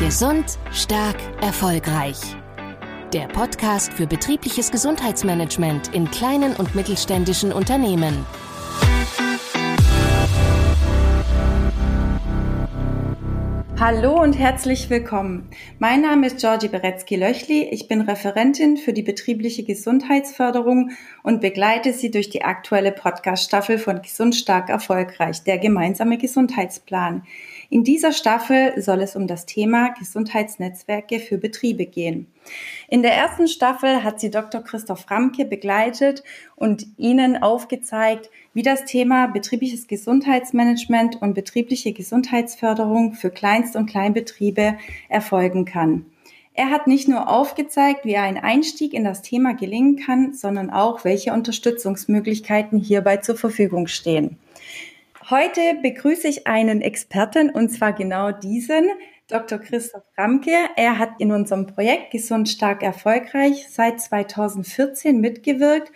Gesund, stark, erfolgreich. Der Podcast für betriebliches Gesundheitsmanagement in kleinen und mittelständischen Unternehmen. Hallo und herzlich willkommen. Mein Name ist Georgi Beretzky-Löchli. Ich bin Referentin für die betriebliche Gesundheitsförderung und begleite Sie durch die aktuelle Podcast-Staffel von Gesund stark erfolgreich, der gemeinsame Gesundheitsplan. In dieser Staffel soll es um das Thema Gesundheitsnetzwerke für Betriebe gehen. In der ersten Staffel hat sie Dr. Christoph Ramke begleitet und Ihnen aufgezeigt, wie das Thema betriebliches Gesundheitsmanagement und betriebliche Gesundheitsförderung für Kleinst- und Kleinbetriebe erfolgen kann. Er hat nicht nur aufgezeigt, wie ein Einstieg in das Thema gelingen kann, sondern auch, welche Unterstützungsmöglichkeiten hierbei zur Verfügung stehen. Heute begrüße ich einen Experten und zwar genau diesen, Dr. Christoph Ramke. Er hat in unserem Projekt Gesund stark erfolgreich seit 2014 mitgewirkt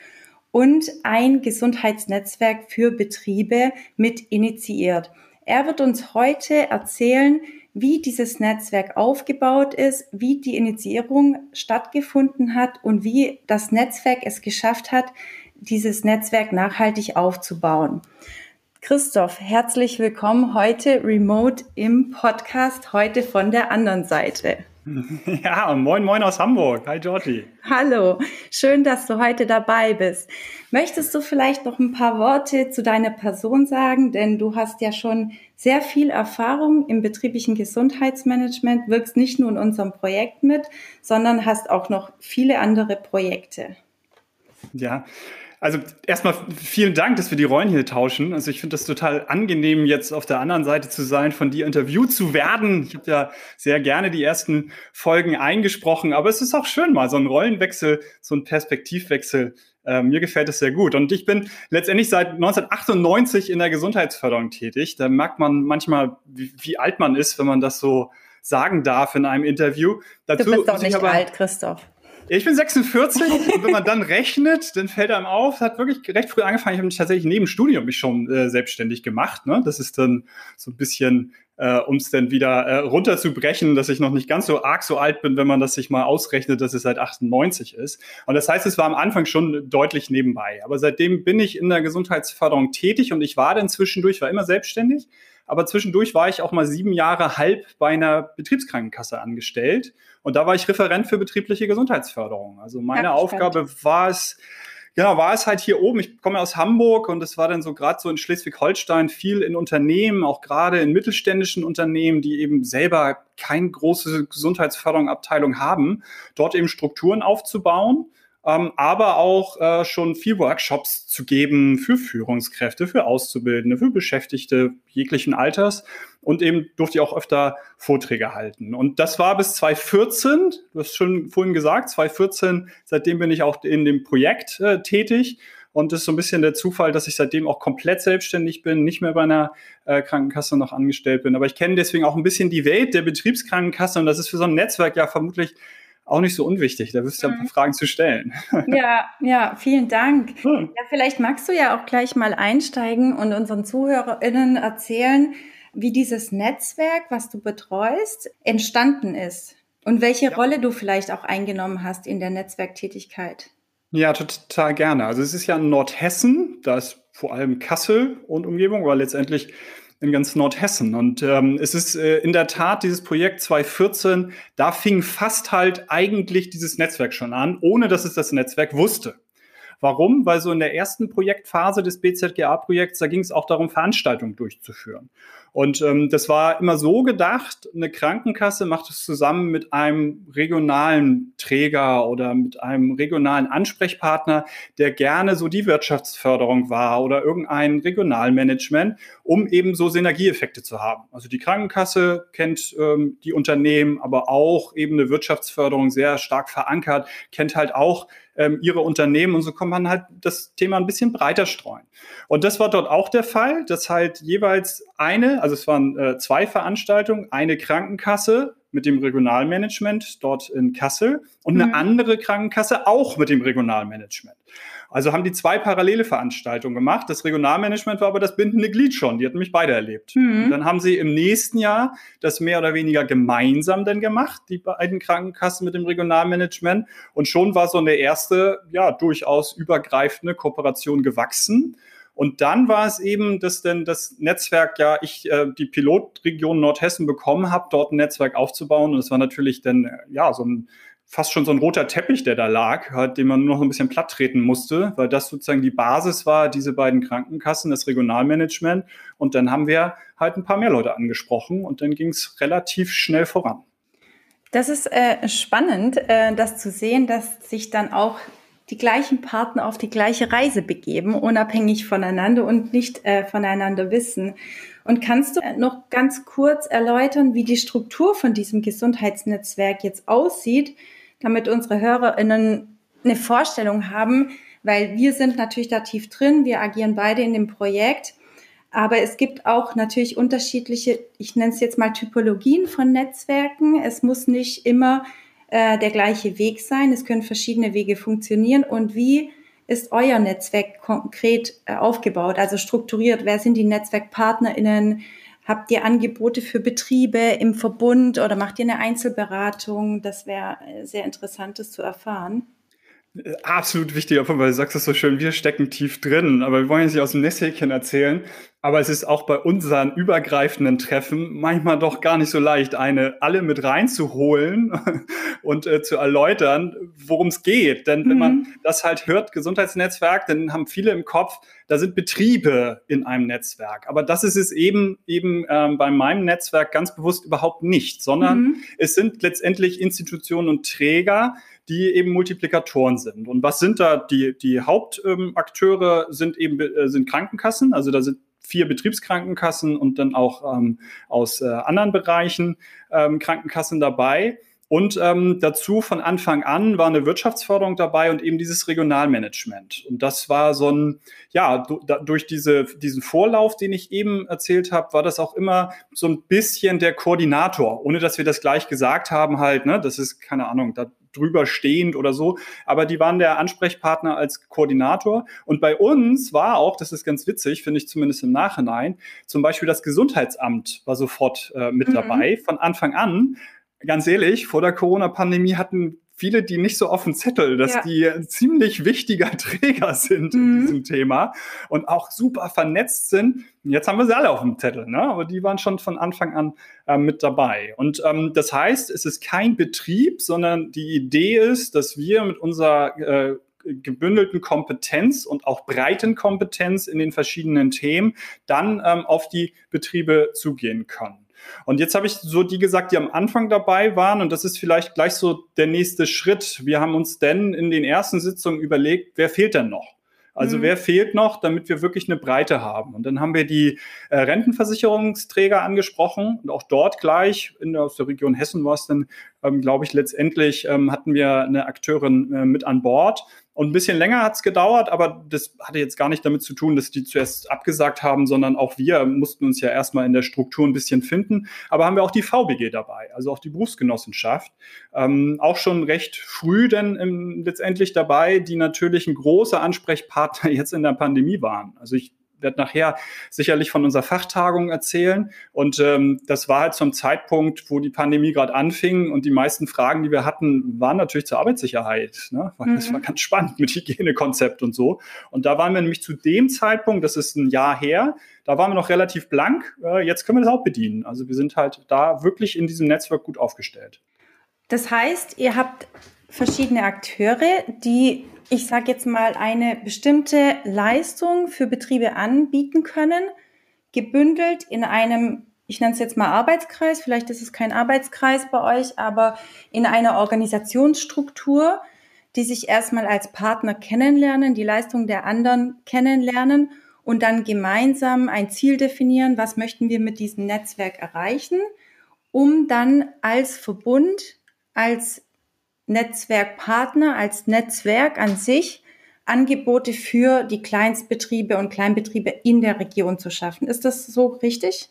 und ein Gesundheitsnetzwerk für Betriebe mit initiiert. Er wird uns heute erzählen, wie dieses Netzwerk aufgebaut ist, wie die Initiierung stattgefunden hat und wie das Netzwerk es geschafft hat, dieses Netzwerk nachhaltig aufzubauen. Christoph, herzlich willkommen heute remote im Podcast, heute von der anderen Seite. Ja, moin, moin aus Hamburg. Hi, Georgie. Hallo, schön, dass du heute dabei bist. Möchtest du vielleicht noch ein paar Worte zu deiner Person sagen? Denn du hast ja schon sehr viel Erfahrung im betrieblichen Gesundheitsmanagement, wirkst nicht nur in unserem Projekt mit, sondern hast auch noch viele andere Projekte. Ja, also erstmal vielen Dank, dass wir die Rollen hier tauschen. Also ich finde das total angenehm, jetzt auf der anderen Seite zu sein, von dir interviewt zu werden. Ich habe ja sehr gerne die ersten Folgen eingesprochen, aber es ist auch schön mal so ein Rollenwechsel, so ein Perspektivwechsel. Äh, mir gefällt es sehr gut. Und ich bin letztendlich seit 1998 in der Gesundheitsförderung tätig. Da merkt man manchmal, wie, wie alt man ist, wenn man das so sagen darf in einem Interview. Dazu du bist doch nicht aber, alt, Christoph. Ich bin 46 und wenn man dann rechnet, dann fällt einem auf, hat wirklich recht früh angefangen. Ich habe mich tatsächlich neben Studium mich schon äh, selbstständig gemacht. Ne? Das ist dann so ein bisschen, äh, um es dann wieder äh, runterzubrechen, dass ich noch nicht ganz so arg so alt bin, wenn man das sich mal ausrechnet, dass es seit 98 ist. Und das heißt, es war am Anfang schon deutlich nebenbei. Aber seitdem bin ich in der Gesundheitsförderung tätig und ich war dann zwischendurch, war immer selbstständig. Aber zwischendurch war ich auch mal sieben Jahre halb bei einer Betriebskrankenkasse angestellt. Und da war ich Referent für betriebliche Gesundheitsförderung. Also meine Aufgabe war es, Genau, war es halt hier oben. Ich komme aus Hamburg und es war dann so gerade so in Schleswig-Holstein viel in Unternehmen, auch gerade in mittelständischen Unternehmen, die eben selber keine große Gesundheitsförderungsabteilung haben, dort eben Strukturen aufzubauen ähm, aber auch äh, schon viel Workshops zu geben für Führungskräfte, für Auszubildende, für Beschäftigte jeglichen Alters und eben durfte ich auch öfter Vorträge halten. Und das war bis 2014, du hast schon vorhin gesagt, 2014, seitdem bin ich auch in dem Projekt äh, tätig. Und das ist so ein bisschen der Zufall, dass ich seitdem auch komplett selbstständig bin, nicht mehr bei einer äh, Krankenkasse noch angestellt bin. Aber ich kenne deswegen auch ein bisschen die Welt der Betriebskrankenkasse und das ist für so ein Netzwerk ja vermutlich auch nicht so unwichtig. Da wirst du ja ein paar mhm. Fragen zu stellen. Ja, ja, vielen Dank. Hm. Ja, vielleicht magst du ja auch gleich mal einsteigen und unseren ZuhörerInnen erzählen, wie dieses Netzwerk, was du betreust, entstanden ist und welche ja. Rolle du vielleicht auch eingenommen hast in der Netzwerktätigkeit. Ja, total gerne. Also es ist ja in Nordhessen, da ist vor allem Kassel und Umgebung, aber letztendlich in ganz Nordhessen. Und ähm, es ist äh, in der Tat dieses Projekt 2014, da fing fast halt eigentlich dieses Netzwerk schon an, ohne dass es das Netzwerk wusste. Warum? Weil so in der ersten Projektphase des BZGA-Projekts, da ging es auch darum, Veranstaltungen durchzuführen. Und ähm, das war immer so gedacht, eine Krankenkasse macht es zusammen mit einem regionalen Träger oder mit einem regionalen Ansprechpartner, der gerne so die Wirtschaftsförderung war oder irgendein Regionalmanagement, um eben so Synergieeffekte zu haben. Also die Krankenkasse kennt ähm, die Unternehmen, aber auch eben eine Wirtschaftsförderung sehr stark verankert, kennt halt auch ähm, ihre Unternehmen und so kann man halt das Thema ein bisschen breiter streuen. Und das war dort auch der Fall, dass halt jeweils eine, also es waren äh, zwei Veranstaltungen, eine Krankenkasse mit dem Regionalmanagement dort in Kassel und eine mhm. andere Krankenkasse auch mit dem Regionalmanagement. Also haben die zwei parallele Veranstaltungen gemacht. Das Regionalmanagement war aber das bindende Glied schon. Die hatten mich beide erlebt. Mhm. Dann haben sie im nächsten Jahr das mehr oder weniger gemeinsam dann gemacht, die beiden Krankenkassen mit dem Regionalmanagement. Und schon war so eine erste, ja, durchaus übergreifende Kooperation gewachsen. Und dann war es eben, dass denn das Netzwerk, ja, ich äh, die Pilotregion Nordhessen bekommen habe, dort ein Netzwerk aufzubauen. Und es war natürlich dann, äh, ja, so ein fast schon so ein roter Teppich, der da lag, halt, den man nur noch ein bisschen platt treten musste, weil das sozusagen die Basis war, diese beiden Krankenkassen, das Regionalmanagement. Und dann haben wir halt ein paar mehr Leute angesprochen und dann ging es relativ schnell voran. Das ist äh, spannend, äh, das zu sehen, dass sich dann auch die gleichen Partner auf die gleiche Reise begeben, unabhängig voneinander und nicht äh, voneinander wissen. Und kannst du noch ganz kurz erläutern, wie die Struktur von diesem Gesundheitsnetzwerk jetzt aussieht? Damit unsere HörerInnen eine Vorstellung haben, weil wir sind natürlich da tief drin, wir agieren beide in dem Projekt. Aber es gibt auch natürlich unterschiedliche, ich nenne es jetzt mal Typologien von Netzwerken. Es muss nicht immer äh, der gleiche Weg sein. Es können verschiedene Wege funktionieren. Und wie ist euer Netzwerk konkret äh, aufgebaut, also strukturiert? Wer sind die NetzwerkpartnerInnen? Habt ihr Angebote für Betriebe im Verbund oder macht ihr eine Einzelberatung? Das wäre äh, sehr interessant, das zu erfahren. Äh, absolut wichtiger Punkt, weil du sagst es so schön, wir stecken tief drin, aber wir wollen jetzt nicht aus dem Nässhäkchen erzählen. Aber es ist auch bei unseren übergreifenden Treffen manchmal doch gar nicht so leicht, eine alle mit reinzuholen und äh, zu erläutern, worum es geht. Denn mhm. wenn man mhm. das halt hört, Gesundheitsnetzwerk, dann haben viele im Kopf, da sind Betriebe in einem Netzwerk. Aber das ist es eben eben ähm, bei meinem Netzwerk ganz bewusst überhaupt nicht, sondern mhm. es sind letztendlich Institutionen und Träger, die eben Multiplikatoren sind. Und was sind da die, die Hauptakteure ähm, sind eben äh, sind Krankenkassen, also da sind vier Betriebskrankenkassen und dann auch ähm, aus äh, anderen Bereichen ähm, Krankenkassen dabei. Und ähm, dazu von Anfang an war eine Wirtschaftsförderung dabei und eben dieses Regionalmanagement. Und das war so ein, ja, durch diese, diesen Vorlauf, den ich eben erzählt habe, war das auch immer so ein bisschen der Koordinator, ohne dass wir das gleich gesagt haben, halt, ne, das ist, keine Ahnung, da drüber stehend oder so. Aber die waren der Ansprechpartner als Koordinator. Und bei uns war auch, das ist ganz witzig, finde ich zumindest im Nachhinein, zum Beispiel das Gesundheitsamt war sofort äh, mit mhm. dabei von Anfang an. Ganz ehrlich, vor der Corona-Pandemie hatten viele, die nicht so auf dem Zettel, dass ja. die ein ziemlich wichtiger Träger sind mhm. in diesem Thema und auch super vernetzt sind. Jetzt haben wir sie alle auf dem Zettel, ne? aber die waren schon von Anfang an äh, mit dabei. Und ähm, das heißt, es ist kein Betrieb, sondern die Idee ist, dass wir mit unserer äh, gebündelten Kompetenz und auch breiten Kompetenz in den verschiedenen Themen dann ähm, auf die Betriebe zugehen können. Und jetzt habe ich so die gesagt, die am Anfang dabei waren. Und das ist vielleicht gleich so der nächste Schritt. Wir haben uns denn in den ersten Sitzungen überlegt, wer fehlt denn noch? Also mhm. wer fehlt noch, damit wir wirklich eine Breite haben? Und dann haben wir die äh, Rentenversicherungsträger angesprochen und auch dort gleich in, aus der Region Hessen war es dann, ähm, glaube ich, letztendlich ähm, hatten wir eine Akteurin äh, mit an Bord. Und ein bisschen länger hat es gedauert, aber das hatte jetzt gar nicht damit zu tun, dass die zuerst abgesagt haben, sondern auch wir mussten uns ja erstmal in der Struktur ein bisschen finden. Aber haben wir auch die VBG dabei, also auch die Berufsgenossenschaft. Ähm, auch schon recht früh denn im, letztendlich dabei, die natürlich ein großer Ansprechpartner jetzt in der Pandemie waren. Also ich werde nachher sicherlich von unserer Fachtagung erzählen. Und ähm, das war halt zum Zeitpunkt, wo die Pandemie gerade anfing und die meisten Fragen, die wir hatten, waren natürlich zur Arbeitssicherheit. Ne? Weil mhm. Das war ganz spannend mit Hygienekonzept und so. Und da waren wir nämlich zu dem Zeitpunkt, das ist ein Jahr her, da waren wir noch relativ blank. Äh, jetzt können wir das auch bedienen. Also wir sind halt da wirklich in diesem Netzwerk gut aufgestellt. Das heißt, ihr habt verschiedene Akteure, die ich sage jetzt mal, eine bestimmte Leistung für Betriebe anbieten können, gebündelt in einem, ich nenne es jetzt mal Arbeitskreis, vielleicht ist es kein Arbeitskreis bei euch, aber in einer Organisationsstruktur, die sich erstmal als Partner kennenlernen, die Leistung der anderen kennenlernen und dann gemeinsam ein Ziel definieren, was möchten wir mit diesem Netzwerk erreichen, um dann als Verbund, als Netzwerkpartner, als Netzwerk an sich Angebote für die Kleinstbetriebe und Kleinbetriebe in der Region zu schaffen. Ist das so richtig?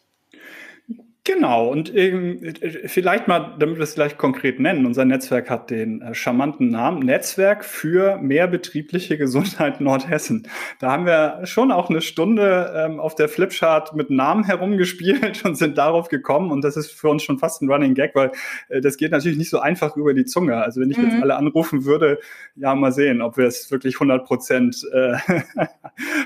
Genau, und ähm, vielleicht mal, damit wir es gleich konkret nennen, unser Netzwerk hat den äh, charmanten Namen Netzwerk für mehr betriebliche Gesundheit Nordhessen. Da haben wir schon auch eine Stunde ähm, auf der Flipchart mit Namen herumgespielt und sind darauf gekommen und das ist für uns schon fast ein Running Gag, weil äh, das geht natürlich nicht so einfach über die Zunge. Also wenn ich mhm. jetzt alle anrufen würde, ja, mal sehen, ob wir es wirklich 100 Prozent äh,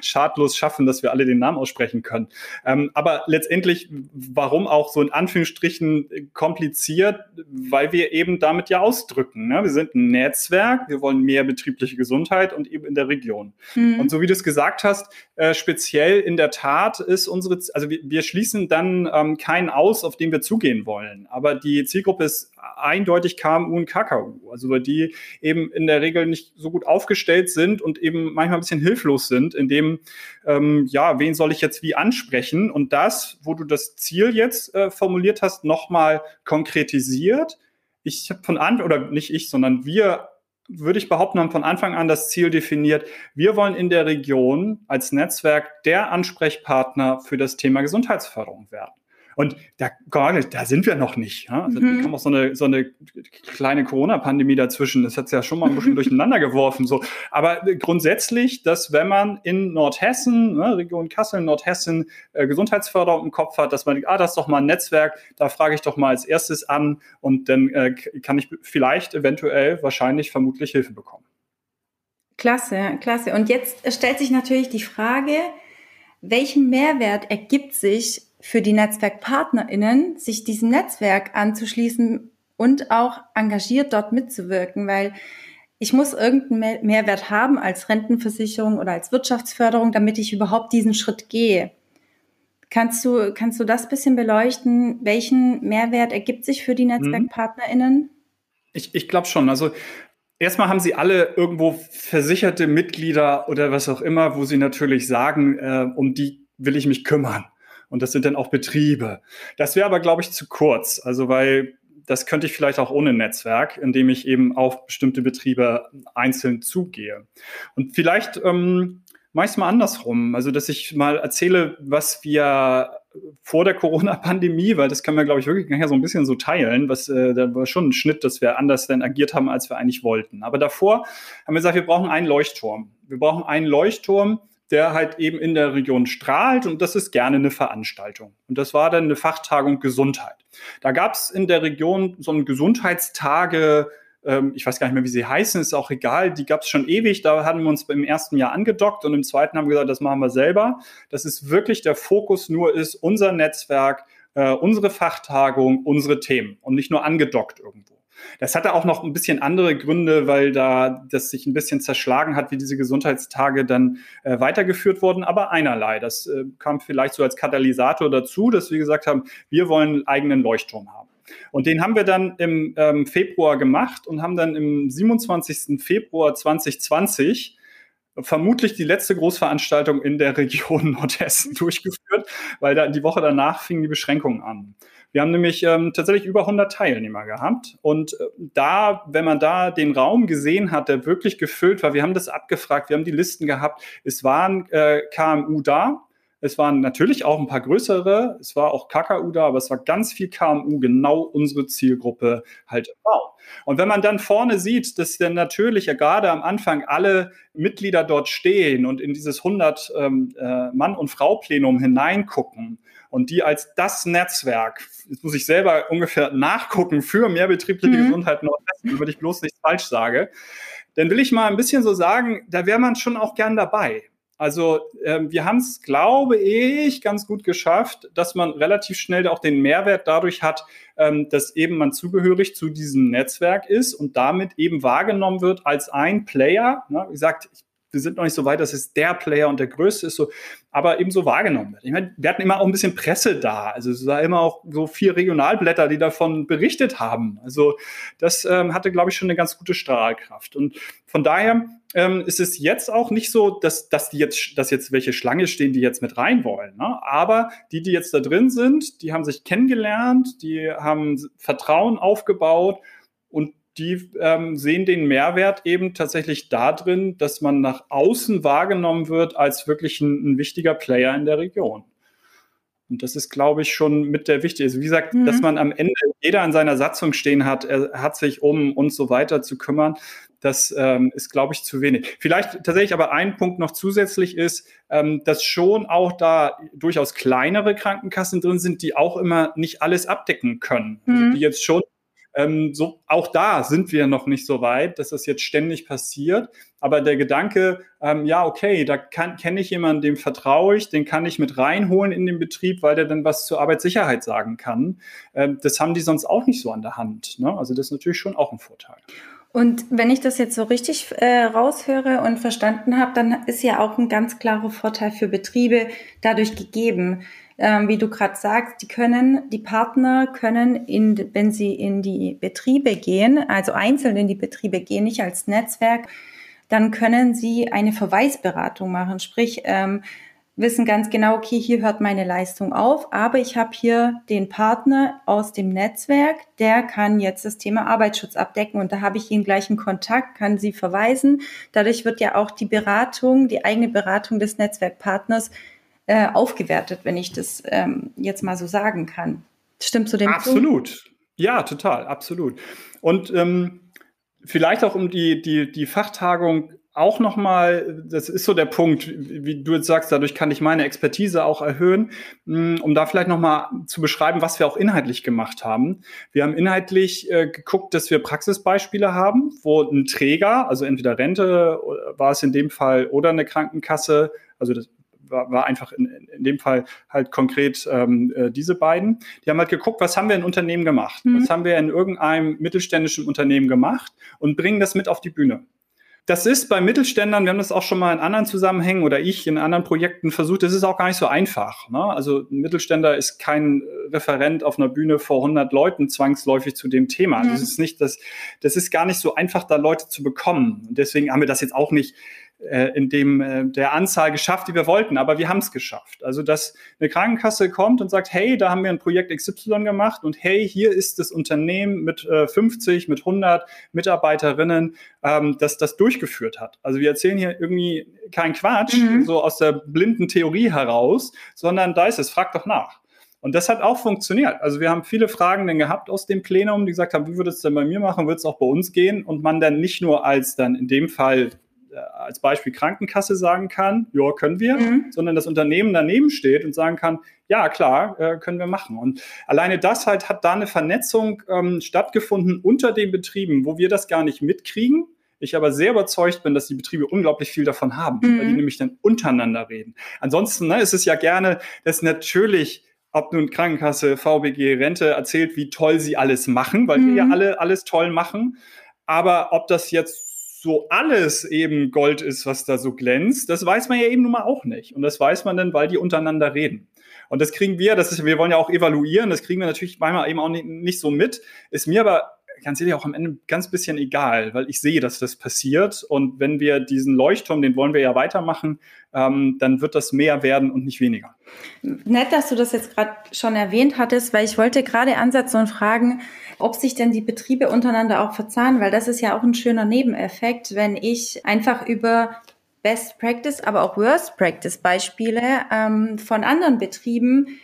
schadlos schaffen, dass wir alle den Namen aussprechen können. Ähm, aber letztendlich, warum auch so in Anführungsstrichen kompliziert, weil wir eben damit ja ausdrücken. Ne? Wir sind ein Netzwerk, wir wollen mehr betriebliche Gesundheit und eben in der Region. Mhm. Und so wie du es gesagt hast, äh, speziell in der Tat ist unsere, also wir, wir schließen dann ähm, keinen aus, auf den wir zugehen wollen. Aber die Zielgruppe ist eindeutig KMU und KKU, also weil die eben in der Regel nicht so gut aufgestellt sind und eben manchmal ein bisschen hilflos sind, in dem, ähm, ja, wen soll ich jetzt wie ansprechen? Und das, wo du das Ziel jetzt äh, formuliert hast, nochmal konkretisiert. Ich habe von Anfang, oder nicht ich, sondern wir würde ich behaupten, haben von Anfang an das Ziel definiert, wir wollen in der Region als Netzwerk der Ansprechpartner für das Thema Gesundheitsförderung werden. Und da, da sind wir noch nicht. Ja? Also, mhm. Da kam auch so eine, so eine kleine Corona-Pandemie dazwischen. Das hat es ja schon mal ein bisschen durcheinander geworfen. So. Aber grundsätzlich, dass wenn man in Nordhessen, ne, Region Kassel, Nordhessen, äh, Gesundheitsförderung im Kopf hat, dass man denkt, ah, das ist doch mal ein Netzwerk, da frage ich doch mal als erstes an und dann äh, kann ich vielleicht eventuell wahrscheinlich vermutlich Hilfe bekommen. Klasse, klasse. Und jetzt stellt sich natürlich die Frage, welchen Mehrwert ergibt sich für die NetzwerkpartnerInnen, sich diesem Netzwerk anzuschließen und auch engagiert dort mitzuwirken, weil ich muss irgendeinen Mehrwert haben als Rentenversicherung oder als Wirtschaftsförderung, damit ich überhaupt diesen Schritt gehe. Kannst du, kannst du das bisschen beleuchten? Welchen Mehrwert ergibt sich für die mhm. NetzwerkpartnerInnen? Ich, ich glaube schon. Also erstmal haben sie alle irgendwo versicherte Mitglieder oder was auch immer, wo sie natürlich sagen, äh, um die will ich mich kümmern und das sind dann auch Betriebe. Das wäre aber, glaube ich, zu kurz. Also weil das könnte ich vielleicht auch ohne Netzwerk, indem ich eben auf bestimmte Betriebe einzeln zugehe. Und vielleicht ähm, mache mal andersrum. Also, dass ich mal erzähle, was wir vor der Corona-Pandemie, weil das können wir, glaube ich, wirklich nachher so ein bisschen so teilen, was äh, da war schon ein Schnitt, dass wir anders dann agiert haben, als wir eigentlich wollten. Aber davor haben wir gesagt, wir brauchen einen Leuchtturm. Wir brauchen einen Leuchtturm, der halt eben in der Region strahlt und das ist gerne eine Veranstaltung. Und das war dann eine Fachtagung Gesundheit. Da gab es in der Region so ein Gesundheitstage, ähm, ich weiß gar nicht mehr, wie sie heißen, ist auch egal, die gab es schon ewig, da hatten wir uns im ersten Jahr angedockt und im zweiten haben wir gesagt, das machen wir selber. Das ist wirklich der Fokus nur ist unser Netzwerk, äh, unsere Fachtagung, unsere Themen und nicht nur angedockt irgendwo. Das hatte auch noch ein bisschen andere Gründe, weil da das sich ein bisschen zerschlagen hat, wie diese Gesundheitstage dann äh, weitergeführt wurden, aber einerlei. Das äh, kam vielleicht so als Katalysator dazu, dass wir gesagt haben, wir wollen einen eigenen Leuchtturm haben. Und den haben wir dann im ähm, Februar gemacht und haben dann im 27. Februar 2020 vermutlich die letzte Großveranstaltung in der Region Nordhessen durchgeführt, weil da die Woche danach fingen die Beschränkungen an. Wir haben nämlich ähm, tatsächlich über 100 Teilnehmer gehabt. Und äh, da, wenn man da den Raum gesehen hat, der wirklich gefüllt war, wir haben das abgefragt, wir haben die Listen gehabt, es waren äh, KMU da, es waren natürlich auch ein paar größere, es war auch KKU da, aber es war ganz viel KMU, genau unsere Zielgruppe halt Bau. Und wenn man dann vorne sieht, dass dann natürlich ja gerade am Anfang alle Mitglieder dort stehen und in dieses 100 ähm, äh, Mann- und Frau-Plenum hineingucken und die als das Netzwerk, jetzt muss ich selber ungefähr nachgucken, für mehr betriebliche mhm. Gesundheit Nordwesten, damit ich bloß nichts falsch sage, dann will ich mal ein bisschen so sagen, da wäre man schon auch gern dabei. Also ähm, wir haben es, glaube ich, ganz gut geschafft, dass man relativ schnell auch den Mehrwert dadurch hat, ähm, dass eben man zugehörig zu diesem Netzwerk ist und damit eben wahrgenommen wird als ein Player. Ne? Wie gesagt, ich wir sind noch nicht so weit, dass es der Player und der Größte ist, so, aber eben so wahrgenommen wird. Ich meine, wir hatten immer auch ein bisschen Presse da. Also es war immer auch so vier Regionalblätter, die davon berichtet haben. Also das ähm, hatte, glaube ich, schon eine ganz gute Strahlkraft. Und von daher ähm, ist es jetzt auch nicht so, dass, dass die jetzt, dass jetzt welche Schlange stehen, die jetzt mit rein wollen. Ne? Aber die, die jetzt da drin sind, die haben sich kennengelernt, die haben Vertrauen aufgebaut die ähm, sehen den Mehrwert eben tatsächlich darin, dass man nach außen wahrgenommen wird als wirklich ein, ein wichtiger Player in der Region. Und das ist, glaube ich, schon mit der wichtige. Also wie gesagt, mhm. dass man am Ende jeder an seiner Satzung stehen hat, er hat sich um und so weiter zu kümmern. Das ähm, ist, glaube ich, zu wenig. Vielleicht tatsächlich aber ein Punkt noch zusätzlich ist, ähm, dass schon auch da durchaus kleinere Krankenkassen drin sind, die auch immer nicht alles abdecken können. Also mhm. Also die jetzt schon ähm, so, auch da sind wir noch nicht so weit, dass das jetzt ständig passiert. Aber der Gedanke, ähm, ja, okay, da kenne ich jemanden, dem vertraue ich, den kann ich mit reinholen in den Betrieb, weil der dann was zur Arbeitssicherheit sagen kann. Ähm, das haben die sonst auch nicht so an der Hand. Ne? Also das ist natürlich schon auch ein Vorteil. Und wenn ich das jetzt so richtig äh, raushöre und verstanden habe, dann ist ja auch ein ganz klarer Vorteil für Betriebe dadurch gegeben. Ähm, wie du gerade sagst, die können, die Partner können, in, wenn sie in die Betriebe gehen, also einzeln in die Betriebe gehen, nicht als Netzwerk, dann können sie eine Verweisberatung machen. Sprich, ähm, wissen ganz genau, okay, hier hört meine Leistung auf, aber ich habe hier den Partner aus dem Netzwerk, der kann jetzt das Thema Arbeitsschutz abdecken und da habe ich ihn gleich in Kontakt, kann sie verweisen. Dadurch wird ja auch die Beratung, die eigene Beratung des Netzwerkpartners äh, aufgewertet, wenn ich das ähm, jetzt mal so sagen kann. Stimmt zu dem Absolut. Punkt? Ja, total, absolut. Und ähm, vielleicht auch um die, die, die Fachtagung auch nochmal, das ist so der Punkt, wie du jetzt sagst, dadurch kann ich meine Expertise auch erhöhen, hm, um da vielleicht nochmal zu beschreiben, was wir auch inhaltlich gemacht haben. Wir haben inhaltlich äh, geguckt, dass wir Praxisbeispiele haben, wo ein Träger, also entweder Rente war es in dem Fall oder eine Krankenkasse, also das war, war einfach in, in dem Fall halt konkret ähm, äh, diese beiden. Die haben halt geguckt, was haben wir in Unternehmen gemacht? Mhm. Was haben wir in irgendeinem mittelständischen Unternehmen gemacht und bringen das mit auf die Bühne. Das ist bei Mittelständlern, wir haben das auch schon mal in anderen Zusammenhängen oder ich in anderen Projekten versucht, das ist auch gar nicht so einfach. Ne? Also ein Mittelständler ist kein Referent auf einer Bühne vor 100 Leuten zwangsläufig zu dem Thema. Mhm. Das ist nicht, das, das ist gar nicht so einfach, da Leute zu bekommen. Und deswegen haben wir das jetzt auch nicht äh, in dem äh, der Anzahl geschafft, die wir wollten, aber wir haben es geschafft. Also dass eine Krankenkasse kommt und sagt, hey, da haben wir ein Projekt XY gemacht und hey, hier ist das Unternehmen mit äh, 50, mit 100 Mitarbeiterinnen, ähm, das das durchgeführt hat. Also wir erzählen hier irgendwie keinen Quatsch, mhm. so aus der blinden Theorie heraus, sondern da ist es, frag doch nach. Und das hat auch funktioniert. Also wir haben viele Fragen dann gehabt aus dem Plenum, die gesagt haben, wie würde es denn bei mir machen, würde es auch bei uns gehen? Und man dann nicht nur als dann in dem Fall als Beispiel Krankenkasse sagen kann, ja, können wir, mhm. sondern das Unternehmen daneben steht und sagen kann, ja, klar, äh, können wir machen. Und alleine das halt hat da eine Vernetzung ähm, stattgefunden unter den Betrieben, wo wir das gar nicht mitkriegen. Ich aber sehr überzeugt bin, dass die Betriebe unglaublich viel davon haben, mhm. weil die nämlich dann untereinander reden. Ansonsten ne, ist es ja gerne, dass natürlich ob nun Krankenkasse, VBG, Rente erzählt, wie toll sie alles machen, weil mhm. wir ja mhm. alle alles toll machen. Aber ob das jetzt so alles eben Gold ist, was da so glänzt, das weiß man ja eben nun mal auch nicht. Und das weiß man dann, weil die untereinander reden. Und das kriegen wir, das ist, wir wollen ja auch evaluieren, das kriegen wir natürlich manchmal eben auch nicht, nicht so mit. Ist mir aber ganz ehrlich auch am Ende ganz bisschen egal, weil ich sehe, dass das passiert. Und wenn wir diesen Leuchtturm, den wollen wir ja weitermachen, ähm, dann wird das mehr werden und nicht weniger. Nett, dass du das jetzt gerade schon erwähnt hattest, weil ich wollte gerade ansetzen und fragen, ob sich denn die Betriebe untereinander auch verzahnen, weil das ist ja auch ein schöner Nebeneffekt, wenn ich einfach über Best Practice, aber auch Worst Practice Beispiele ähm, von anderen Betrieben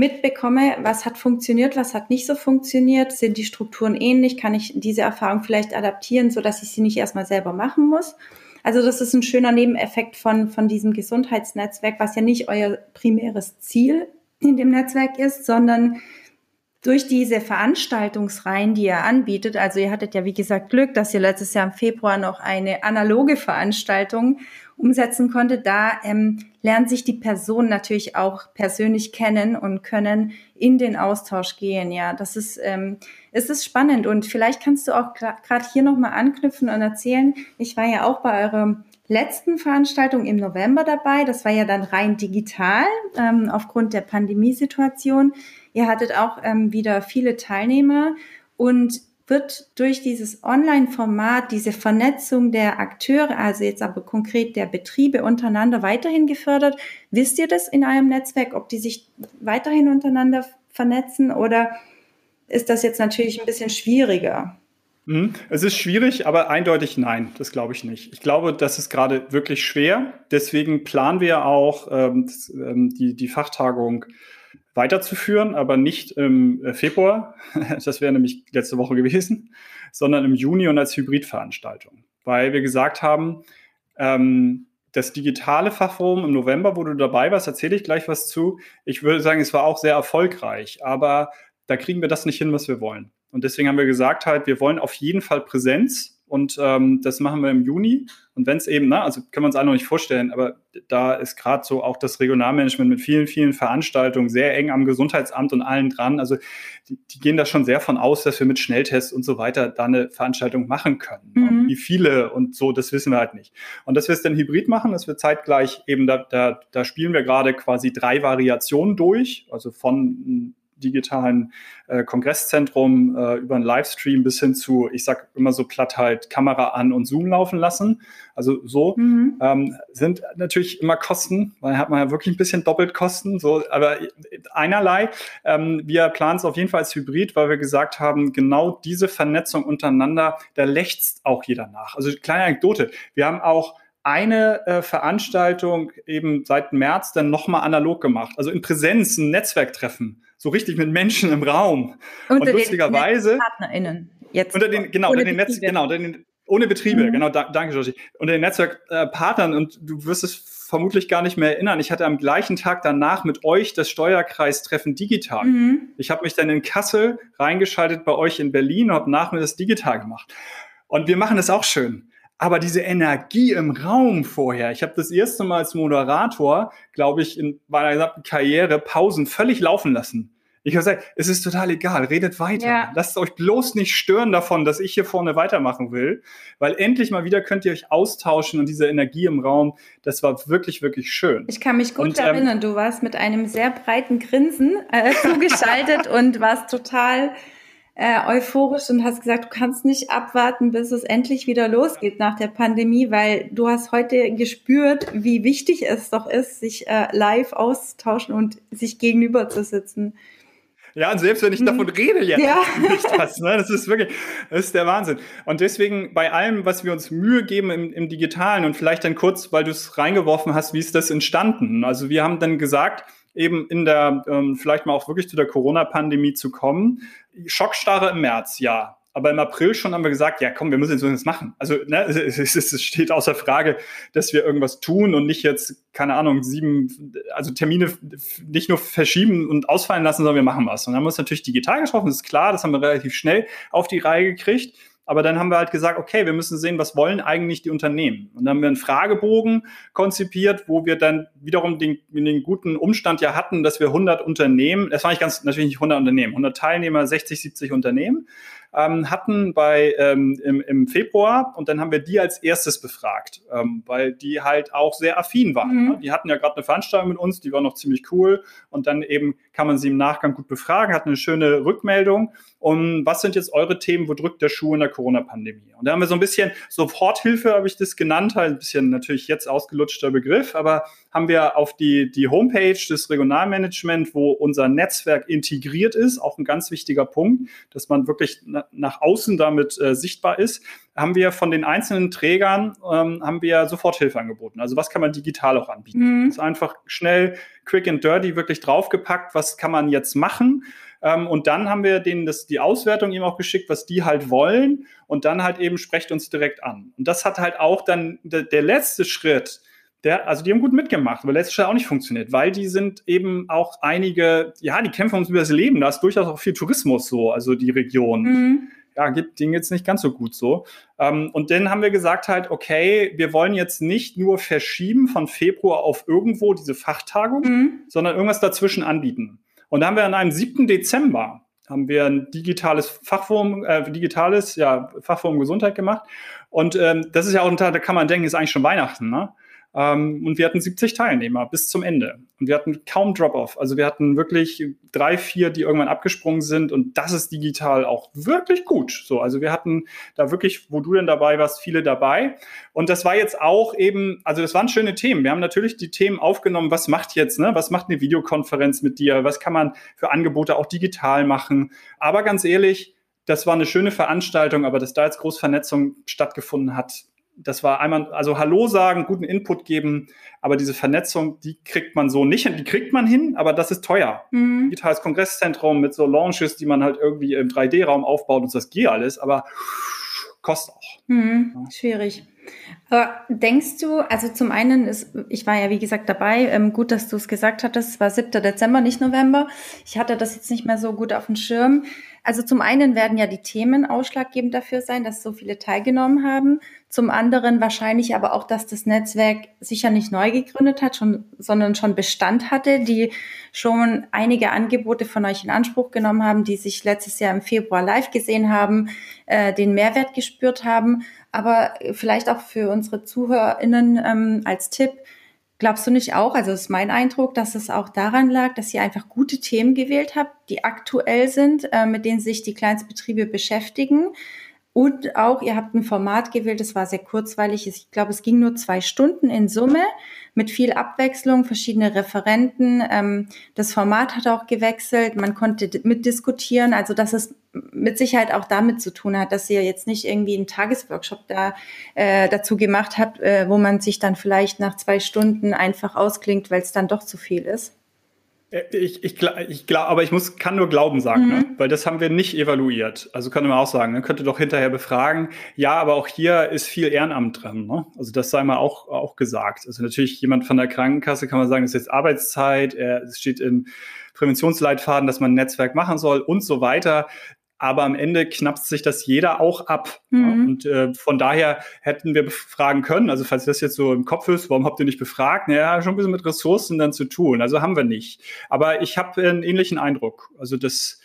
mitbekomme, was hat funktioniert, was hat nicht so funktioniert, sind die Strukturen ähnlich, kann ich diese Erfahrung vielleicht adaptieren, so dass ich sie nicht erstmal selber machen muss. Also das ist ein schöner Nebeneffekt von, von diesem Gesundheitsnetzwerk, was ja nicht euer primäres Ziel in dem Netzwerk ist, sondern durch diese Veranstaltungsreihen, die ihr anbietet, also ihr hattet ja wie gesagt Glück, dass ihr letztes Jahr im Februar noch eine analoge Veranstaltung umsetzen konntet, da ähm, lernen sich die Personen natürlich auch persönlich kennen und können in den Austausch gehen. Ja, das ist, ähm, es ist spannend und vielleicht kannst du auch gerade hier nochmal anknüpfen und erzählen. Ich war ja auch bei eurem letzten Veranstaltung im November dabei. Das war ja dann rein digital ähm, aufgrund der Pandemiesituation. Ihr hattet auch ähm, wieder viele Teilnehmer und wird durch dieses Online-Format, diese Vernetzung der Akteure, also jetzt aber konkret der Betriebe untereinander weiterhin gefördert? Wisst ihr das in eurem Netzwerk, ob die sich weiterhin untereinander vernetzen oder ist das jetzt natürlich ein bisschen schwieriger? Mhm. Es ist schwierig, aber eindeutig nein, das glaube ich nicht. Ich glaube, das ist gerade wirklich schwer. Deswegen planen wir auch ähm, ähm, die, die Fachtagung weiterzuführen, aber nicht im äh, Februar, das wäre nämlich letzte Woche gewesen, sondern im Juni und als Hybridveranstaltung, weil wir gesagt haben, ähm, das digitale Fachforum im November, wo du dabei warst, erzähle ich gleich was zu. Ich würde sagen, es war auch sehr erfolgreich, aber da kriegen wir das nicht hin, was wir wollen. Und deswegen haben wir gesagt halt, wir wollen auf jeden Fall Präsenz und ähm, das machen wir im Juni. Und wenn es eben, ne, also können wir uns alle noch nicht vorstellen, aber da ist gerade so auch das Regionalmanagement mit vielen, vielen Veranstaltungen sehr eng am Gesundheitsamt und allen dran. Also die, die gehen da schon sehr von aus, dass wir mit Schnelltests und so weiter da eine Veranstaltung machen können. Mhm. Wie viele und so, das wissen wir halt nicht. Und dass wir es dann hybrid machen, dass wir zeitgleich eben, da, da, da spielen wir gerade quasi drei Variationen durch, also von digitalen äh, Kongresszentrum äh, über einen Livestream bis hin zu, ich sag immer so platt halt, Kamera an und Zoom laufen lassen. Also so mhm. ähm, sind natürlich immer Kosten, weil hat man ja wirklich ein bisschen doppelt Kosten. So, aber einerlei. Ähm, wir planen es auf jeden Fall als Hybrid, weil wir gesagt haben, genau diese Vernetzung untereinander, da lächzt auch jeder nach. Also kleine Anekdote. Wir haben auch eine äh, Veranstaltung eben seit März dann nochmal analog gemacht. Also in Präsenz, ein Netzwerktreffen so richtig mit Menschen im Raum. Unter und lustigerweise. PartnerInnen. Jetzt unter den, genau, unter den Netz, genau, unter den, ohne Betriebe, mhm. genau, da, danke, Joshi. Unter den Netzwerkpartnern, und du wirst es vermutlich gar nicht mehr erinnern. Ich hatte am gleichen Tag danach mit euch das Steuerkreistreffen digital. Mhm. Ich habe mich dann in Kassel reingeschaltet bei euch in Berlin und habe nach mir das digital gemacht. Und wir machen es auch schön. Aber diese Energie im Raum vorher, ich habe das erste Mal als Moderator, glaube ich, in meiner gesamten Karriere Pausen völlig laufen lassen. Ich habe gesagt, es ist total egal, redet weiter. Ja. Lasst euch bloß nicht stören davon, dass ich hier vorne weitermachen will, weil endlich mal wieder könnt ihr euch austauschen und diese Energie im Raum, das war wirklich, wirklich schön. Ich kann mich gut und, ähm, erinnern, ähm, du warst mit einem sehr breiten Grinsen äh, zugeschaltet und warst total äh, euphorisch und hast gesagt, du kannst nicht abwarten, bis es endlich wieder losgeht nach der Pandemie, weil du hast heute gespürt, wie wichtig es doch ist, sich äh, live auszutauschen und sich gegenüber zu sitzen. Ja, und selbst wenn ich davon mhm. rede jetzt, ja. nicht das, ne? das ist wirklich, das ist der Wahnsinn. Und deswegen bei allem, was wir uns Mühe geben im, im Digitalen und vielleicht dann kurz, weil du es reingeworfen hast, wie ist das entstanden? Also wir haben dann gesagt, eben in der, ähm, vielleicht mal auch wirklich zu der Corona-Pandemie zu kommen. Schockstarre im März, ja. Aber im April schon haben wir gesagt, ja komm, wir müssen jetzt irgendwas machen. Also ne, es, es, steht außer Frage, dass wir irgendwas tun und nicht jetzt, keine Ahnung, sieben, also Termine nicht nur verschieben und ausfallen lassen, sondern wir machen was. Und dann haben wir uns natürlich digital getroffen, das ist klar, das haben wir relativ schnell auf die Reihe gekriegt. Aber dann haben wir halt gesagt, okay, wir müssen sehen, was wollen eigentlich die Unternehmen? Und dann haben wir einen Fragebogen konzipiert, wo wir dann wiederum den, den guten Umstand ja hatten, dass wir 100 Unternehmen, das war nicht ganz, natürlich nicht 100 Unternehmen, 100 Teilnehmer, 60, 70 Unternehmen, ähm, hatten bei, ähm, im, im Februar und dann haben wir die als erstes befragt, ähm, weil die halt auch sehr affin waren. Mhm. Ne? Die hatten ja gerade eine Veranstaltung mit uns, die war noch ziemlich cool und dann eben kann man sie im Nachgang gut befragen, hat eine schöne Rückmeldung. Und was sind jetzt eure Themen, wo drückt der Schuh in der Corona-Pandemie? Und da haben wir so ein bisschen Soforthilfe, habe ich das genannt, halt ein bisschen natürlich jetzt ausgelutschter Begriff, aber haben wir auf die, die Homepage des Regionalmanagement, wo unser Netzwerk integriert ist, auch ein ganz wichtiger Punkt, dass man wirklich nach außen damit äh, sichtbar ist, haben wir von den einzelnen Trägern ähm, haben wir Soforthilfe angeboten. Also was kann man digital auch anbieten? Mhm. Das ist einfach schnell, quick and dirty, wirklich draufgepackt, was kann man jetzt machen? Ähm, und dann haben wir denen das, die Auswertung eben auch geschickt, was die halt wollen. Und dann halt eben sprecht uns direkt an. Und das hat halt auch dann der, der letzte Schritt, der, also die haben gut mitgemacht, aber letztes Jahr auch nicht funktioniert, weil die sind eben auch einige, ja, die kämpfen ums über das Leben, da ist durchaus auch viel Tourismus so, also die Region. Mhm. Ja, geht denen jetzt nicht ganz so gut so. Ähm, und dann haben wir gesagt halt, okay, wir wollen jetzt nicht nur verschieben von Februar auf irgendwo diese Fachtagung, mhm. sondern irgendwas dazwischen anbieten. Und da haben wir an einem 7. Dezember haben wir ein digitales Fachforum, äh, digitales ja, Fachforum Gesundheit gemacht. Und ähm, das ist ja auch ein Tag, da kann man denken, ist eigentlich schon Weihnachten. Ne? Ähm, und wir hatten 70 Teilnehmer bis zum Ende. Und wir hatten kaum Drop-off. Also wir hatten wirklich drei, vier, die irgendwann abgesprungen sind. Und das ist digital auch wirklich gut. So, also wir hatten da wirklich, wo du denn dabei warst, viele dabei. Und das war jetzt auch eben, also das waren schöne Themen. Wir haben natürlich die Themen aufgenommen, was macht jetzt, ne? Was macht eine Videokonferenz mit dir? Was kann man für Angebote auch digital machen? Aber ganz ehrlich, das war eine schöne Veranstaltung, aber dass da jetzt Großvernetzung stattgefunden hat, das war einmal, also Hallo sagen, guten Input geben, aber diese Vernetzung, die kriegt man so nicht hin. Die kriegt man hin, aber das ist teuer. Mhm. Digitales Kongresszentrum mit so Launches, die man halt irgendwie im 3D-Raum aufbaut und das geht alles, aber kostet auch. Mhm. Ja. Schwierig. Aber denkst du, also zum einen ist, ich war ja wie gesagt dabei, ähm, gut, dass du es gesagt hattest, es war 7. Dezember, nicht November. Ich hatte das jetzt nicht mehr so gut auf dem Schirm. Also zum einen werden ja die Themen ausschlaggebend dafür sein, dass so viele teilgenommen haben. Zum anderen wahrscheinlich aber auch, dass das Netzwerk sicher nicht neu gegründet hat, schon, sondern schon Bestand hatte, die schon einige Angebote von euch in Anspruch genommen haben, die sich letztes Jahr im Februar live gesehen haben, äh, den Mehrwert gespürt haben. Aber vielleicht auch für unsere ZuhörerInnen ähm, als Tipp, Glaubst du nicht auch, also ist mein Eindruck, dass es auch daran lag, dass ihr einfach gute Themen gewählt habt, die aktuell sind, äh, mit denen sich die Kleinstbetriebe beschäftigen, und auch, ihr habt ein Format gewählt, das war sehr kurzweilig. Ich glaube, es ging nur zwei Stunden in Summe mit viel Abwechslung, verschiedene Referenten. Ähm, das Format hat auch gewechselt. Man konnte mitdiskutieren. Also, dass es mit Sicherheit auch damit zu tun hat, dass ihr jetzt nicht irgendwie einen Tagesworkshop da äh, dazu gemacht habt, äh, wo man sich dann vielleicht nach zwei Stunden einfach ausklingt, weil es dann doch zu viel ist. Äh, ich, ich, ich glaube, aber ich muss, kann nur Glauben sagen, ne? mhm. ne? weil das haben wir nicht evaluiert. Also könnte man auch sagen, ne? könnte doch hinterher befragen. Ja, aber auch hier ist viel Ehrenamt drin. Ne? Also das sei mal auch, auch gesagt. Also natürlich jemand von der Krankenkasse kann man sagen, das ist jetzt Arbeitszeit, es steht im Präventionsleitfaden, dass man ein Netzwerk machen soll und so weiter aber am Ende knapst sich das jeder auch ab. Mhm. Ja, und äh, von daher hätten wir befragen können, also falls das jetzt so im Kopf ist, warum habt ihr nicht befragt? Naja, schon ein bisschen mit Ressourcen dann zu tun. Also haben wir nicht. Aber ich habe einen ähnlichen Eindruck. Also das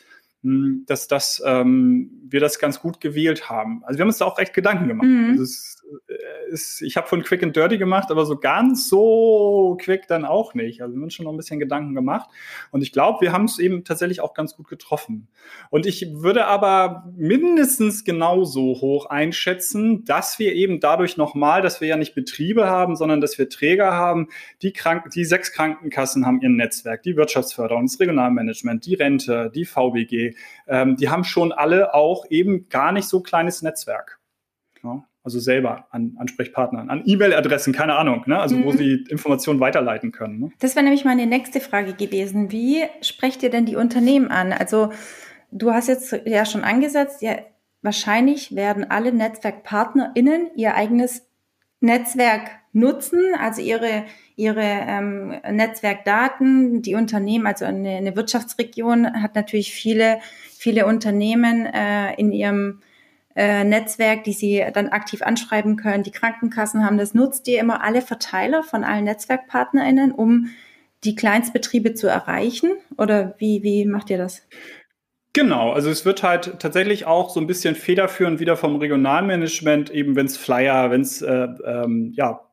dass, dass ähm, wir das ganz gut gewählt haben. Also wir haben uns da auch recht Gedanken gemacht. Mhm. Also es, äh, ist, ich habe von Quick and Dirty gemacht, aber so ganz so quick dann auch nicht. Also wir haben uns schon noch ein bisschen Gedanken gemacht. Und ich glaube, wir haben es eben tatsächlich auch ganz gut getroffen. Und ich würde aber mindestens genauso hoch einschätzen, dass wir eben dadurch nochmal, dass wir ja nicht Betriebe haben, sondern dass wir Träger haben, die, Kranken, die sechs Krankenkassen haben ihr Netzwerk, die Wirtschaftsförderung, das Regionalmanagement, die Rente, die VBG, ähm, die haben schon alle auch eben gar nicht so kleines Netzwerk. Ja, also selber an Ansprechpartnern, an E-Mail-Adressen, keine Ahnung, ne? also mhm. wo sie Informationen weiterleiten können. Ne? Das wäre nämlich meine nächste Frage gewesen. Wie sprecht ihr denn die Unternehmen an? Also du hast jetzt ja schon angesetzt, ja, wahrscheinlich werden alle NetzwerkpartnerInnen ihr eigenes Netzwerk nutzen, also ihre, ihre ähm, Netzwerkdaten. Die Unternehmen, also eine, eine Wirtschaftsregion hat natürlich viele, viele Unternehmen äh, in ihrem äh, Netzwerk, die sie dann aktiv anschreiben können. Die Krankenkassen haben das. Nutzt ihr immer alle Verteiler von allen NetzwerkpartnerInnen, um die Kleinstbetriebe zu erreichen? Oder wie, wie macht ihr das? Genau, also es wird halt tatsächlich auch so ein bisschen federführend wieder vom Regionalmanagement, eben wenn es Flyer, wenn es äh, ähm, ja,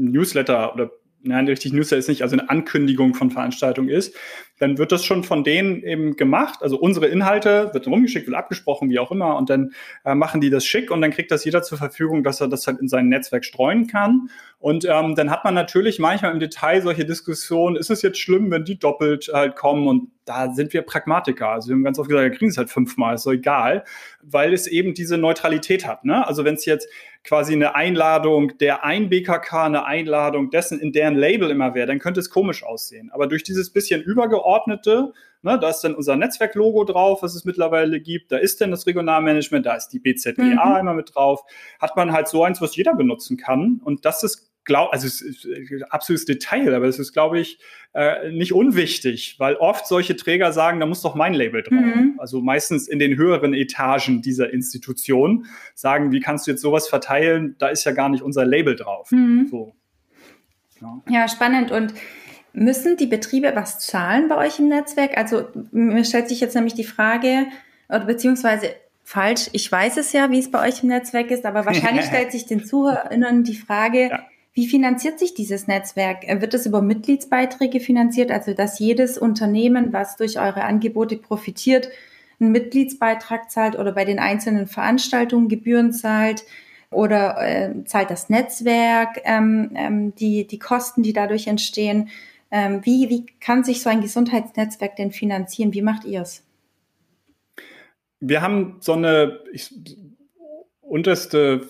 Newsletter oder nein, richtig Newsletter ist nicht, also eine Ankündigung von Veranstaltungen ist, dann wird das schon von denen eben gemacht. Also unsere Inhalte wird rumgeschickt, wird abgesprochen, wie auch immer, und dann äh, machen die das schick und dann kriegt das jeder zur Verfügung, dass er das halt in sein Netzwerk streuen kann. Und ähm, dann hat man natürlich manchmal im Detail solche Diskussionen, ist es jetzt schlimm, wenn die doppelt halt kommen und da sind wir Pragmatiker. Also wir haben ganz oft gesagt, wir kriegen es halt fünfmal, ist so egal, weil es eben diese Neutralität hat. Ne? Also wenn es jetzt quasi eine Einladung der ein BKK, eine Einladung dessen in deren Label immer wäre, dann könnte es komisch aussehen. Aber durch dieses bisschen übergeordnete, ne, da ist dann unser Netzwerklogo drauf, was es mittlerweile gibt, da ist dann das Regionalmanagement, da ist die BZGA mhm. immer mit drauf, hat man halt so eins, was jeder benutzen kann. Und das ist glaube, also es ist absolutes Detail, aber es ist, glaube ich, äh, nicht unwichtig, weil oft solche Träger sagen, da muss doch mein Label drauf. Mhm. Also meistens in den höheren Etagen dieser Institution sagen, wie kannst du jetzt sowas verteilen? Da ist ja gar nicht unser Label drauf. Mhm. So. Ja. ja, spannend. Und müssen die Betriebe was zahlen bei euch im Netzwerk? Also mir stellt sich jetzt nämlich die Frage, oder beziehungsweise falsch, ich weiß es ja, wie es bei euch im Netzwerk ist, aber wahrscheinlich stellt sich den ZuhörerInnen die Frage, ja. Wie finanziert sich dieses Netzwerk? Wird es über Mitgliedsbeiträge finanziert, also dass jedes Unternehmen, was durch eure Angebote profitiert, einen Mitgliedsbeitrag zahlt oder bei den einzelnen Veranstaltungen Gebühren zahlt? Oder äh, zahlt das Netzwerk ähm, ähm, die, die Kosten, die dadurch entstehen? Ähm, wie, wie kann sich so ein Gesundheitsnetzwerk denn finanzieren? Wie macht ihr es? Wir haben so eine, ich unterste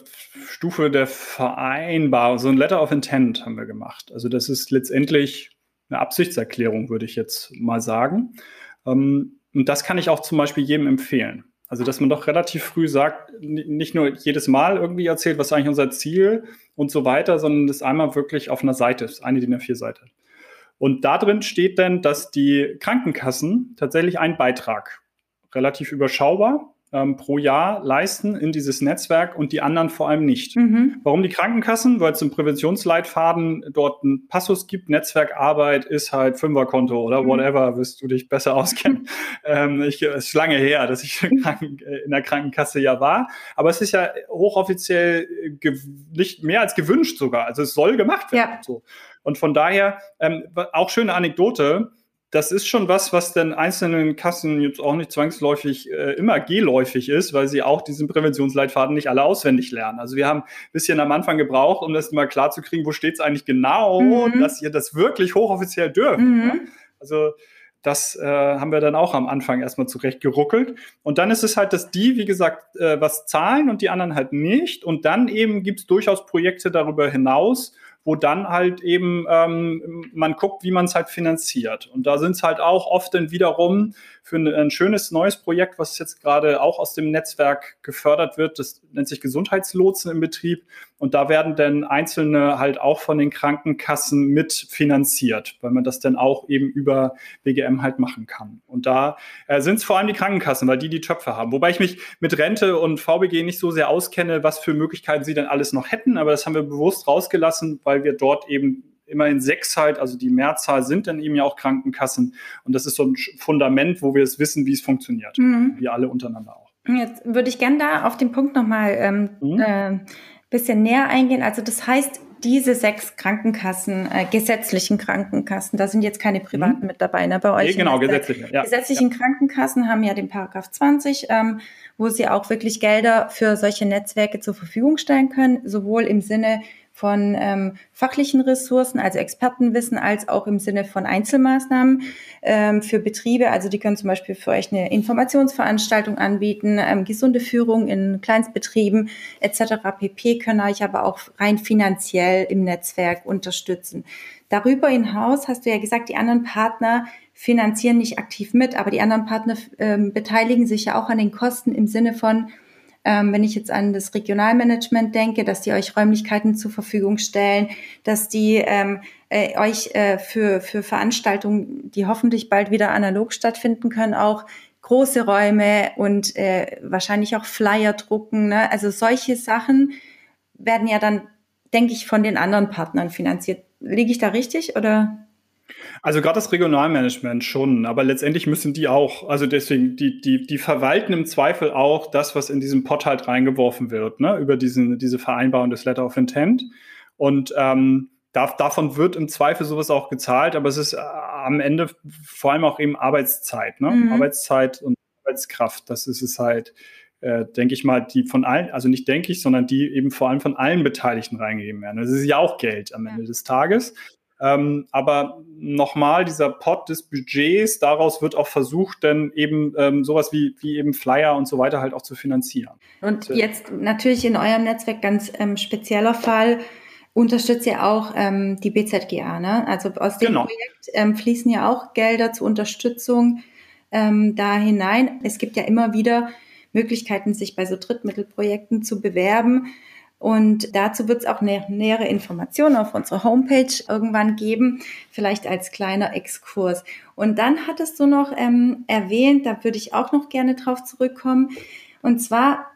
Stufe der Vereinbarung, so ein Letter of Intent haben wir gemacht. Also das ist letztendlich eine Absichtserklärung, würde ich jetzt mal sagen. Ähm, und das kann ich auch zum Beispiel jedem empfehlen. Also, dass man doch relativ früh sagt, nicht nur jedes Mal irgendwie erzählt, was ist eigentlich unser Ziel und so weiter, sondern das einmal wirklich auf einer Seite ist, eine DIN A4-Seite. Und da drin steht dann, dass die Krankenkassen tatsächlich einen Beitrag, relativ überschaubar, ähm, pro Jahr leisten in dieses Netzwerk und die anderen vor allem nicht. Mhm. Warum die Krankenkassen? Weil es im Präventionsleitfaden dort einen Passus gibt, Netzwerkarbeit ist halt Fünferkonto oder mhm. whatever, wirst du dich besser auskennen. ähm, ich, es ist lange her, dass ich in der Krankenkasse ja war, aber es ist ja hochoffiziell nicht mehr als gewünscht sogar. Also es soll gemacht werden. Ja. So. Und von daher, ähm, auch schöne Anekdote, das ist schon was, was den einzelnen Kassen jetzt auch nicht zwangsläufig äh, immer geläufig ist, weil sie auch diesen Präventionsleitfaden nicht alle auswendig lernen. Also wir haben ein bisschen am Anfang gebraucht, um das mal klar zu kriegen, wo steht es eigentlich genau, mhm. dass ihr das wirklich hochoffiziell dürft. Mhm. Ja? Also das äh, haben wir dann auch am Anfang erstmal zurecht geruckelt. Und dann ist es halt, dass die, wie gesagt, äh, was zahlen und die anderen halt nicht. Und dann eben gibt es durchaus Projekte darüber hinaus, wo dann halt eben ähm, man guckt, wie man es halt finanziert. Und da sind es halt auch oft dann wiederum für ein, ein, schönes neues Projekt, was jetzt gerade auch aus dem Netzwerk gefördert wird. Das nennt sich Gesundheitslotsen im Betrieb. Und da werden dann Einzelne halt auch von den Krankenkassen mitfinanziert, weil man das dann auch eben über BGM halt machen kann. Und da äh, sind es vor allem die Krankenkassen, weil die die Töpfe haben. Wobei ich mich mit Rente und VBG nicht so sehr auskenne, was für Möglichkeiten sie dann alles noch hätten. Aber das haben wir bewusst rausgelassen, weil wir dort eben immerhin sechs halt, also die Mehrzahl sind dann eben ja auch Krankenkassen. Und das ist so ein Fundament, wo wir es wissen, wie es funktioniert. Mhm. Wir alle untereinander auch. Jetzt würde ich gerne da auf den Punkt nochmal ähm, mhm. äh, bisschen näher eingehen. Also das heißt, diese sechs Krankenkassen, äh, gesetzlichen Krankenkassen, da sind jetzt keine privaten mhm. mit dabei, ne, bei euch. Nee, genau, gesetzliche. Ja. Gesetzlichen ja. Krankenkassen haben ja den Paragraph 20, ähm, wo sie auch wirklich Gelder für solche Netzwerke zur Verfügung stellen können, sowohl im Sinne von ähm, fachlichen Ressourcen, also Expertenwissen, als auch im Sinne von Einzelmaßnahmen ähm, für Betriebe. Also die können zum Beispiel für euch eine Informationsveranstaltung anbieten, ähm, gesunde Führung in Kleinstbetrieben etc. pp. können euch aber auch rein finanziell im Netzwerk unterstützen. Darüber hinaus hast du ja gesagt, die anderen Partner finanzieren nicht aktiv mit, aber die anderen Partner ähm, beteiligen sich ja auch an den Kosten im Sinne von ähm, wenn ich jetzt an das Regionalmanagement denke, dass die euch Räumlichkeiten zur Verfügung stellen, dass die ähm, äh, euch äh, für, für Veranstaltungen, die hoffentlich bald wieder analog stattfinden können, auch große Räume und äh, wahrscheinlich auch Flyer drucken. Ne? Also solche Sachen werden ja dann, denke ich, von den anderen Partnern finanziert. Liege ich da richtig oder? Also gerade das Regionalmanagement schon, aber letztendlich müssen die auch, also deswegen, die, die, die verwalten im Zweifel auch das, was in diesen Pot halt reingeworfen wird, ne, über diesen, diese Vereinbarung des Letter of Intent. Und ähm, da, davon wird im Zweifel sowas auch gezahlt, aber es ist äh, am Ende vor allem auch eben Arbeitszeit, ne? Mhm. Arbeitszeit und Arbeitskraft. Das ist es halt, äh, denke ich mal, die von allen, also nicht denke ich, sondern die eben vor allem von allen Beteiligten reingegeben werden. Das ist ja auch Geld am Ende ja. des Tages. Ähm, aber nochmal, dieser Pot des Budgets, daraus wird auch versucht, dann eben ähm, sowas wie, wie eben Flyer und so weiter halt auch zu finanzieren. Und jetzt natürlich in eurem Netzwerk ganz ähm, spezieller Fall unterstützt ihr auch ähm, die BZGA, ne? Also aus dem genau. Projekt ähm, fließen ja auch Gelder zur Unterstützung ähm, da hinein. Es gibt ja immer wieder Möglichkeiten, sich bei so Drittmittelprojekten zu bewerben. Und dazu wird es auch nä nähere Informationen auf unserer Homepage irgendwann geben, vielleicht als kleiner Exkurs. Und dann hattest du noch ähm, erwähnt, da würde ich auch noch gerne drauf zurückkommen. Und zwar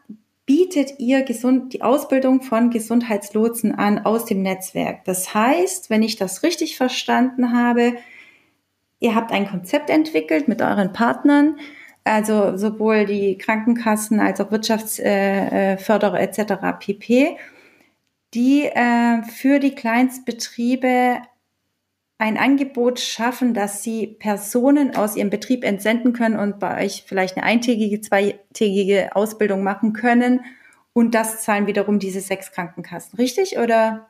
bietet ihr gesund, die Ausbildung von Gesundheitslotsen an aus dem Netzwerk. Das heißt, wenn ich das richtig verstanden habe, ihr habt ein Konzept entwickelt mit euren Partnern also sowohl die Krankenkassen als auch Wirtschaftsförderer etc. pp, die äh, für die Kleinstbetriebe ein Angebot schaffen, dass sie Personen aus ihrem Betrieb entsenden können und bei euch vielleicht eine eintägige, zweitägige Ausbildung machen können. Und das zahlen wiederum diese sechs Krankenkassen. Richtig oder?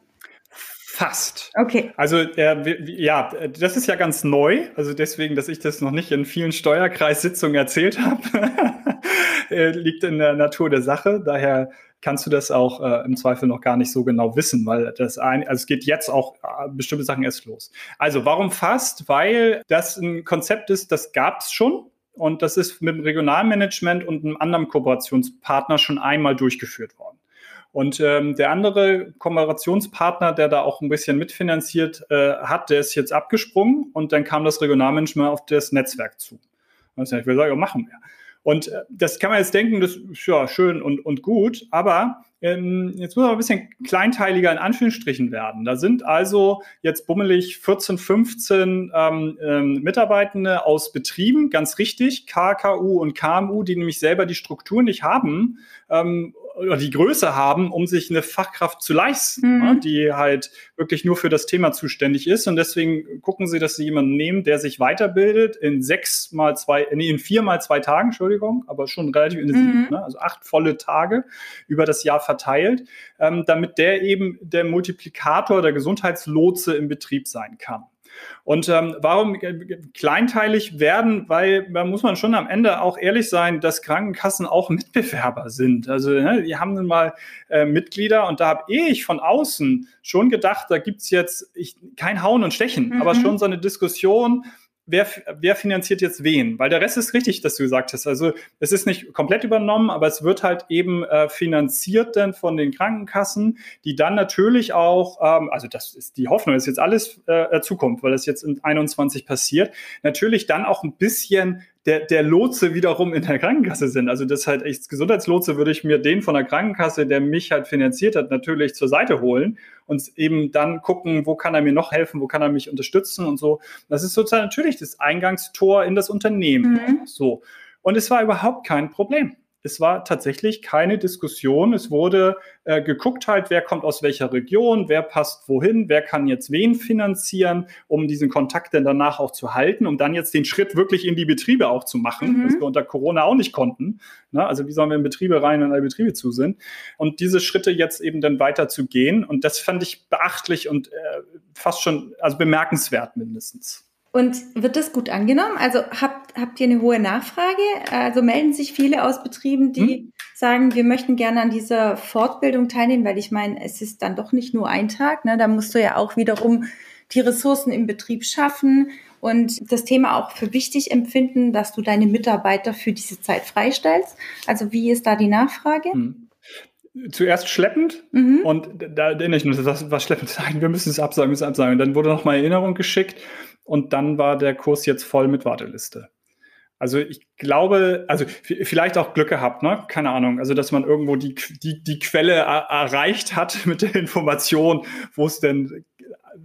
Fast. Okay. Also äh, ja, das ist ja ganz neu. Also deswegen, dass ich das noch nicht in vielen Steuerkreissitzungen erzählt habe. äh, liegt in der Natur der Sache. Daher kannst du das auch äh, im Zweifel noch gar nicht so genau wissen, weil das ein, also es geht jetzt auch äh, bestimmte Sachen erst los. Also warum fast? Weil das ein Konzept ist, das gab es schon und das ist mit dem Regionalmanagement und einem anderen Kooperationspartner schon einmal durchgeführt worden. Und ähm, der andere Kooperationspartner, der da auch ein bisschen mitfinanziert äh, hat, der ist jetzt abgesprungen und dann kam das Regionalmanagement auf das Netzwerk zu. Und ich will sagen, ja, machen wir. Und äh, das kann man jetzt denken, das ist ja schön und, und gut, aber ähm, jetzt muss man ein bisschen kleinteiliger in Anführungsstrichen werden. Da sind also jetzt bummelig 14, 15 ähm, ähm, Mitarbeitende aus Betrieben, ganz richtig, KKU und KMU, die nämlich selber die Struktur nicht haben, ähm, oder die Größe haben, um sich eine Fachkraft zu leisten, mhm. die halt wirklich nur für das Thema zuständig ist. Und deswegen gucken sie, dass sie jemanden nehmen, der sich weiterbildet in sechs mal zwei, nee, in vier mal zwei Tagen, Entschuldigung, aber schon relativ intensiv, mhm. ne, also acht volle Tage über das Jahr verteilt, ähm, damit der eben der Multiplikator, der Gesundheitslotse im Betrieb sein kann. Und ähm, warum kleinteilig werden? Weil da muss man schon am Ende auch ehrlich sein, dass Krankenkassen auch Mitbewerber sind. Also ne, die haben nun mal äh, Mitglieder und da habe ich von außen schon gedacht, da gibt's jetzt ich, kein Hauen und Stechen, mhm. aber schon so eine Diskussion, wer, wer finanziert jetzt wen? Weil der Rest ist richtig, dass du gesagt hast. Also es ist nicht komplett übernommen, aber es wird halt eben äh, finanziert dann von den Krankenkassen, die dann natürlich auch, ähm, also das ist die Hoffnung, ist jetzt alles äh, Zukunft, weil das jetzt in 21 passiert, natürlich dann auch ein bisschen der, der Lotse wiederum in der Krankenkasse sind. Also das halt echt Gesundheitslotse würde ich mir den von der Krankenkasse, der mich halt finanziert hat, natürlich zur Seite holen und eben dann gucken, wo kann er mir noch helfen, wo kann er mich unterstützen und so. Das ist sozusagen natürlich das Eingangstor in das Unternehmen. Mhm. So. Und es war überhaupt kein Problem es war tatsächlich keine Diskussion. Es wurde äh, geguckt halt, wer kommt aus welcher Region, wer passt wohin, wer kann jetzt wen finanzieren, um diesen Kontakt dann danach auch zu halten, um dann jetzt den Schritt wirklich in die Betriebe auch zu machen, mhm. was wir unter Corona auch nicht konnten. Ne? Also wie sollen wir in Betriebe rein, wenn alle Betriebe zu sind? Und diese Schritte jetzt eben dann weiter zu gehen. Und das fand ich beachtlich und äh, fast schon, also bemerkenswert mindestens. Und wird das gut angenommen? Also habt, habt ihr eine hohe Nachfrage? Also melden sich viele aus Betrieben, die hm. sagen, wir möchten gerne an dieser Fortbildung teilnehmen, weil ich meine, es ist dann doch nicht nur ein Tag. Ne? Da musst du ja auch wiederum die Ressourcen im Betrieb schaffen und das Thema auch für wichtig empfinden, dass du deine Mitarbeiter für diese Zeit freistellst. Also wie ist da die Nachfrage? Hm zuerst schleppend und da erinnere ich mich, was, was schleppend sagen, wir müssen es absagen, müssen es absagen. Und dann wurde noch mal Erinnerung geschickt und dann war der Kurs jetzt voll mit Warteliste. Also ich glaube, also vielleicht auch Glück gehabt, ne? Keine Ahnung. Also dass man irgendwo die, die, die Quelle erreicht hat mit der Information, wo es denn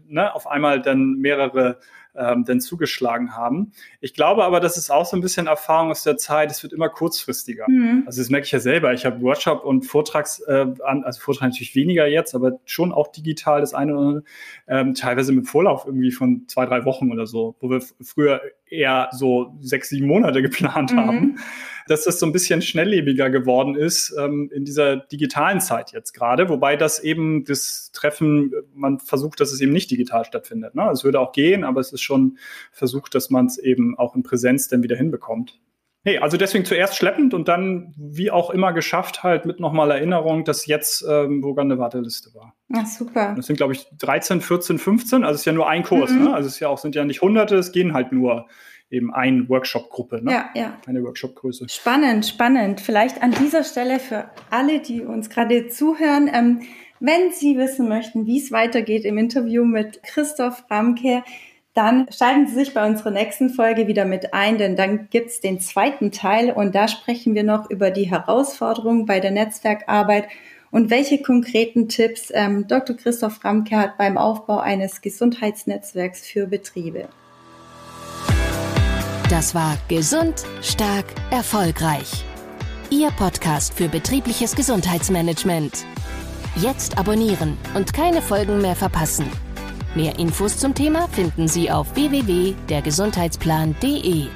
ne, auf einmal dann mehrere ähm, denn zugeschlagen haben. Ich glaube aber, das ist auch so ein bisschen Erfahrung aus der Zeit, es wird immer kurzfristiger. Mhm. Also das merke ich ja selber. Ich habe Workshop und Vortrags, äh, also Vortrag natürlich weniger jetzt, aber schon auch digital das eine oder andere, ähm, teilweise mit Vorlauf irgendwie von zwei, drei Wochen oder so, wo wir früher eher so sechs, sieben Monate geplant mhm. haben, dass das so ein bisschen schnelllebiger geworden ist ähm, in dieser digitalen Zeit jetzt gerade, wobei das eben das Treffen, man versucht, dass es eben nicht digital stattfindet. Ne? Es würde auch gehen, aber es ist schon versucht, dass man es eben auch in Präsenz dann wieder hinbekommt. Hey, also deswegen zuerst schleppend und dann wie auch immer geschafft halt mit nochmal Erinnerung, dass jetzt ähm, sogar eine Warteliste war. Ach, super. Das sind, glaube ich, 13, 14, 15, also es ist ja nur ein Kurs, mhm. ne? Also es ist ja auch, sind ja nicht Hunderte, es gehen halt nur eben ein Workshop-Gruppe, ne? Ja, ja. Eine Workshop-Größe. Spannend, spannend. Vielleicht an dieser Stelle für alle, die uns gerade zuhören, ähm, wenn Sie wissen möchten, wie es weitergeht im Interview mit Christoph Ramke, dann schalten Sie sich bei unserer nächsten Folge wieder mit ein, denn dann gibt's den zweiten Teil und da sprechen wir noch über die Herausforderungen bei der Netzwerkarbeit und welche konkreten Tipps ähm, Dr. Christoph Ramke hat beim Aufbau eines Gesundheitsnetzwerks für Betriebe. Das war Gesund, Stark, Erfolgreich. Ihr Podcast für betriebliches Gesundheitsmanagement. Jetzt abonnieren und keine Folgen mehr verpassen. Mehr Infos zum Thema finden Sie auf www.dergesundheitsplan.de.